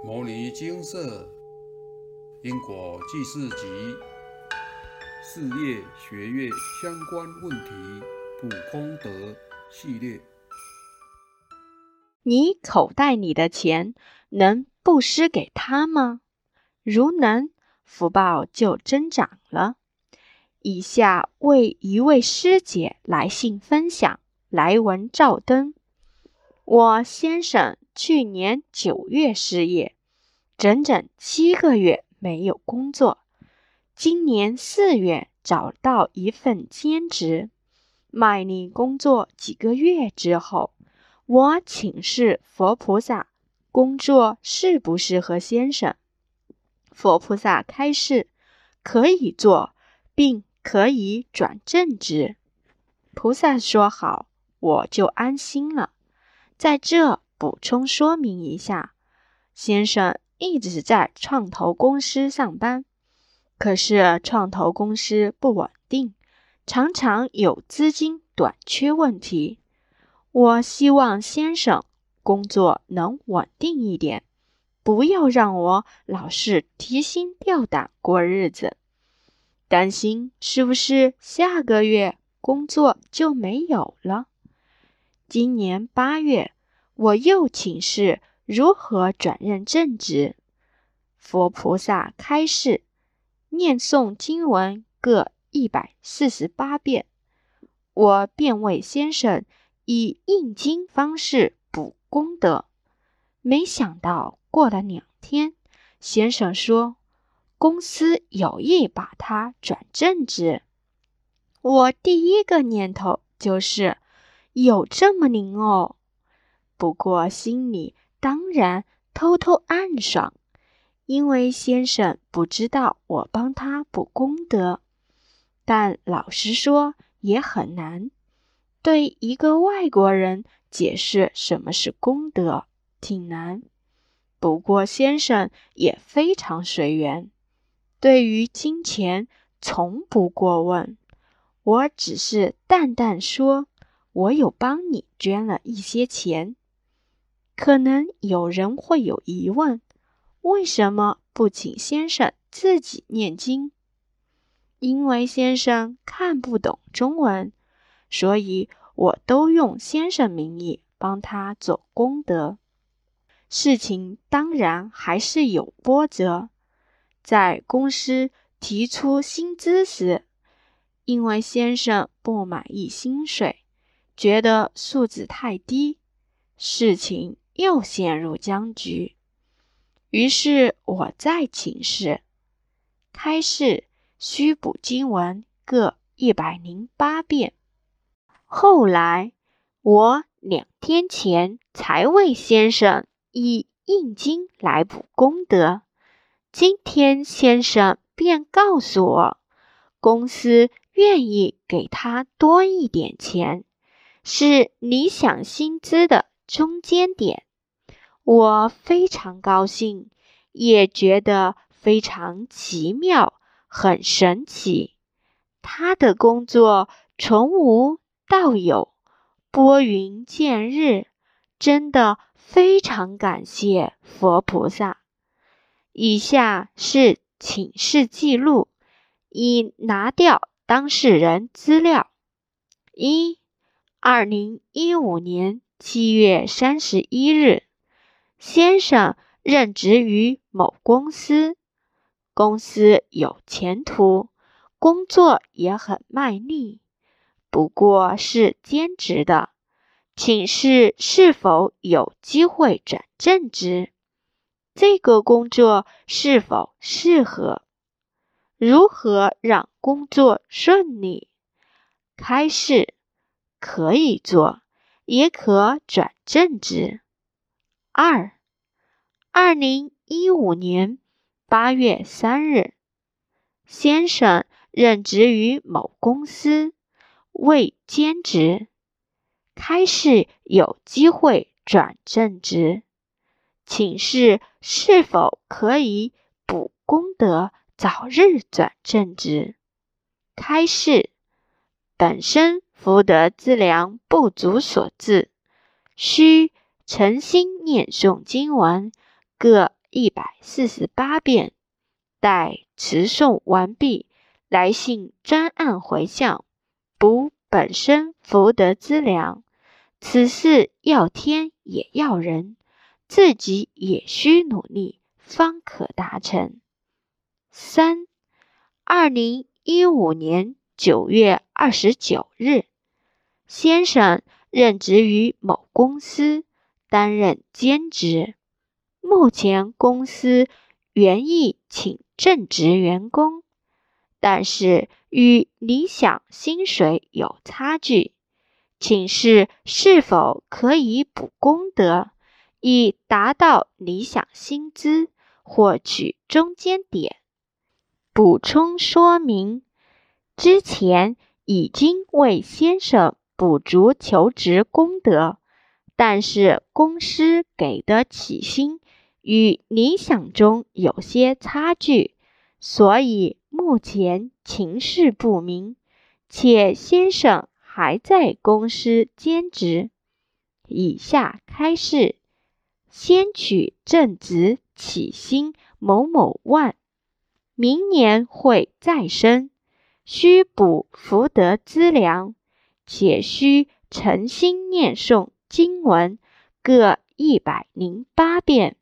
《摩尼金色因果记事集》事业学业相关问题补功德系列。你口袋里的钱能布施给他吗？如能，福报就增长了。以下为一位师姐来信分享，来文照灯。我先生去年九月失业，整整七个月没有工作。今年四月找到一份兼职，卖力工作几个月之后，我请示佛菩萨，工作适不适合先生？佛菩萨开示，可以做，并可以转正职。菩萨说好，我就安心了。在这补充说明一下，先生一直在创投公司上班，可是创投公司不稳定，常常有资金短缺问题。我希望先生工作能稳定一点，不要让我老是提心吊胆过日子，担心是不是下个月工作就没有了。今年八月，我又请示如何转任正职。佛菩萨开示，念诵经文各一百四十八遍。我便为先生以印经方式补功德。没想到过了两天，先生说公司有意把他转正职。我第一个念头就是。有这么灵哦，不过心里当然偷偷暗爽，因为先生不知道我帮他补功德。但老实说也很难，对一个外国人解释什么是功德挺难。不过先生也非常随缘，对于金钱从不过问，我只是淡淡说。我有帮你捐了一些钱，可能有人会有疑问：为什么不请先生自己念经？因为先生看不懂中文，所以我都用先生名义帮他做功德。事情当然还是有波折，在公司提出薪资时，因为先生不满意薪水。觉得数字太低，事情又陷入僵局。于是我再请示，开示需补经文各一百零八遍。后来我两天前才为先生以印经来补功德，今天先生便告诉我，公司愿意给他多一点钱。是理想薪资的中间点，我非常高兴，也觉得非常奇妙，很神奇。他的工作从无到有，拨云见日，真的非常感谢佛菩萨。以下是请示记录，已拿掉当事人资料一。二零一五年七月三十一日，先生任职于某公司，公司有前途，工作也很卖力，不过是兼职的，请示是否有机会转正职？这个工作是否适合？如何让工作顺利？开示。可以做，也可转正职。二，二零一五年八月三日，先生任职于某公司，为兼职，开始有机会转正职，请示是否可以补功德，早日转正职。开示本身。福德资粮不足所致，需诚心念诵经文各一百四十八遍。待持诵完毕，来信专案回向，补本身福德资粮。此事要天也要人，自己也需努力，方可达成。三，二零一五年九月二十九日，先生任职于某公司，担任兼职。目前公司原意请。正职员工，但是与理想薪水有差距，请示是否可以补功德，以达到理想薪资，获取中间点。补充说明：之前已经为先生补足求职功德，但是公司给的起薪。与理想中有些差距，所以目前情势不明，且先生还在公司兼职。以下开示：先取正职起薪某某万，明年会再升，需补福德资粮，且需诚心念诵经文各一百零八遍。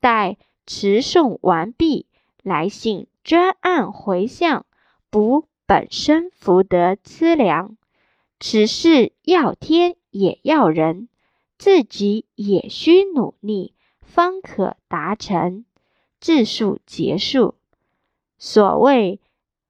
待持诵完毕，来信专案回向，补本身福德资粮。此事要天也要人，自己也需努力，方可达成。自述结束。所谓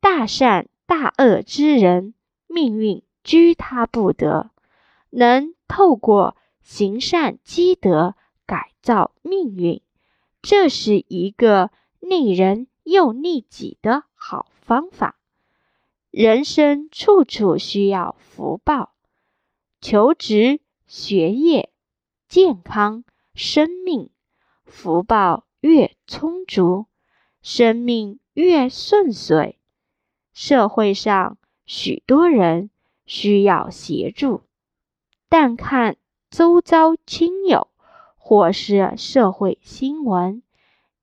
大善大恶之人，命运居他不得，能透过行善积德改造命运。这是一个利人又利己的好方法。人生处处需要福报，求职、学业、健康、生命，福报越充足，生命越顺遂。社会上许多人需要协助，但看周遭亲友。或是社会新闻，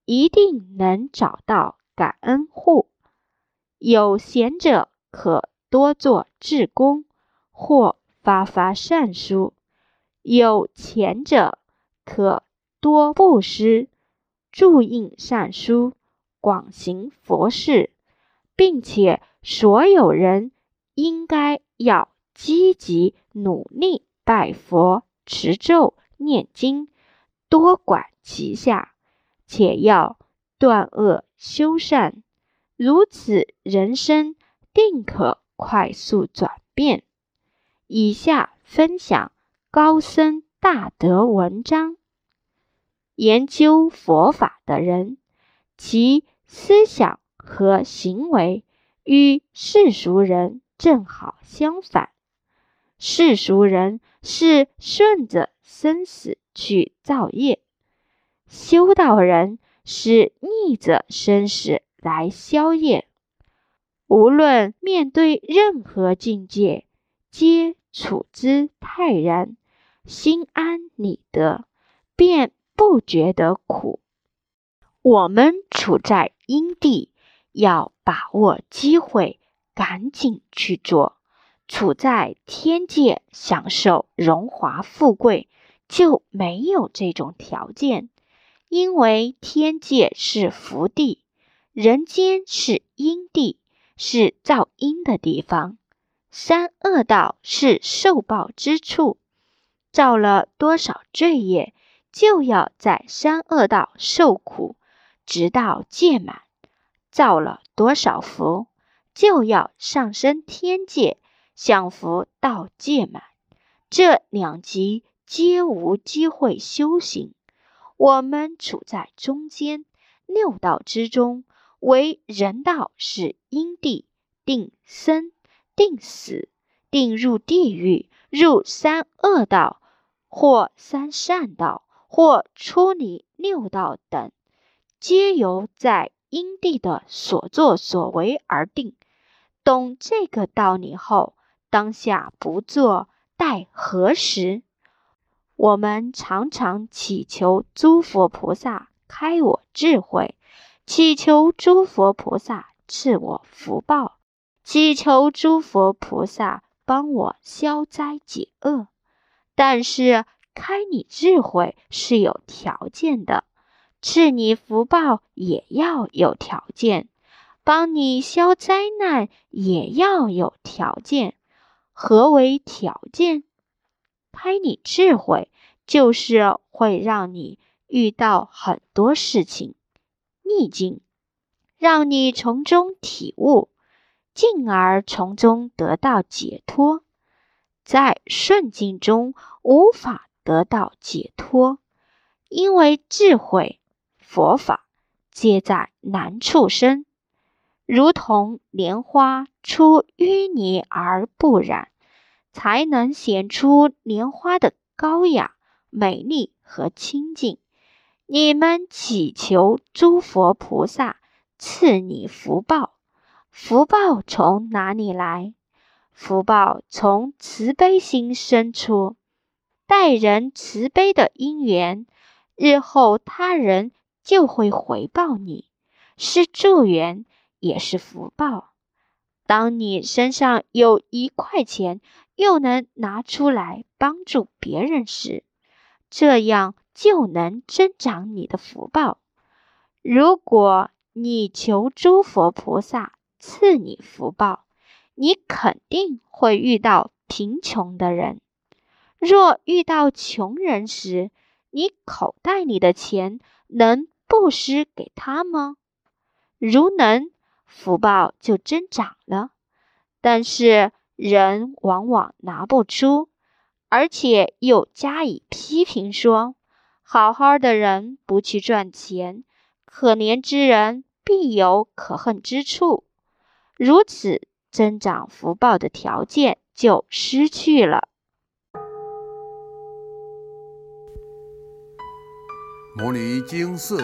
一定能找到感恩户。有闲者可多做志工，或发发善书；有钱者可多布施，注印善书，广行佛事，并且所有人应该要积极努力拜佛、持咒、念经。多管齐下，且要断恶修善，如此人生定可快速转变。以下分享高僧大德文章：研究佛法的人，其思想和行为与世俗人正好相反。世俗人是顺着生死。去造业，修道人是逆着生死来消业。无论面对任何境界，皆处之泰然，心安理得，便不觉得苦。我们处在因地，要把握机会，赶紧去做；处在天界，享受荣华富贵。就没有这种条件，因为天界是福地，人间是阴地，是造阴的地方。三恶道是受报之处，造了多少罪业，就要在三恶道受苦，直到届满；造了多少福，就要上升天界，享福到届满。这两极。皆无机会修行。我们处在中间六道之中，为人道是因地定生、定死、定入地狱、入三恶道，或三善道，或出离六道等，皆由在因地的所作所为而定。懂这个道理后，当下不做，待何时？我们常常祈求诸佛菩萨开我智慧，祈求诸佛菩萨赐我福报，祈求诸佛菩萨帮我消灾解厄。但是开你智慧是有条件的，赐你福报也要有条件，帮你消灾难也要有条件。何为条件？开你智慧，就是会让你遇到很多事情逆境，让你从中体悟，进而从中得到解脱。在顺境中无法得到解脱，因为智慧、佛法皆在难处生，如同莲花出淤泥而不染。才能显出莲花的高雅、美丽和清净。你们祈求诸佛菩萨赐你福报，福报从哪里来？福报从慈悲心生出，待人慈悲的因缘，日后他人就会回报你，是助缘，也是福报。当你身上有一块钱，又能拿出来帮助别人时，这样就能增长你的福报。如果你求诸佛菩萨赐你福报，你肯定会遇到贫穷的人。若遇到穷人时，你口袋里的钱能布施给他吗？如能，福报就增长了。但是。人往往拿不出，而且又加以批评，说：“好好的人不去赚钱，可怜之人必有可恨之处。”如此，增长福报的条件就失去了。摩尼经寺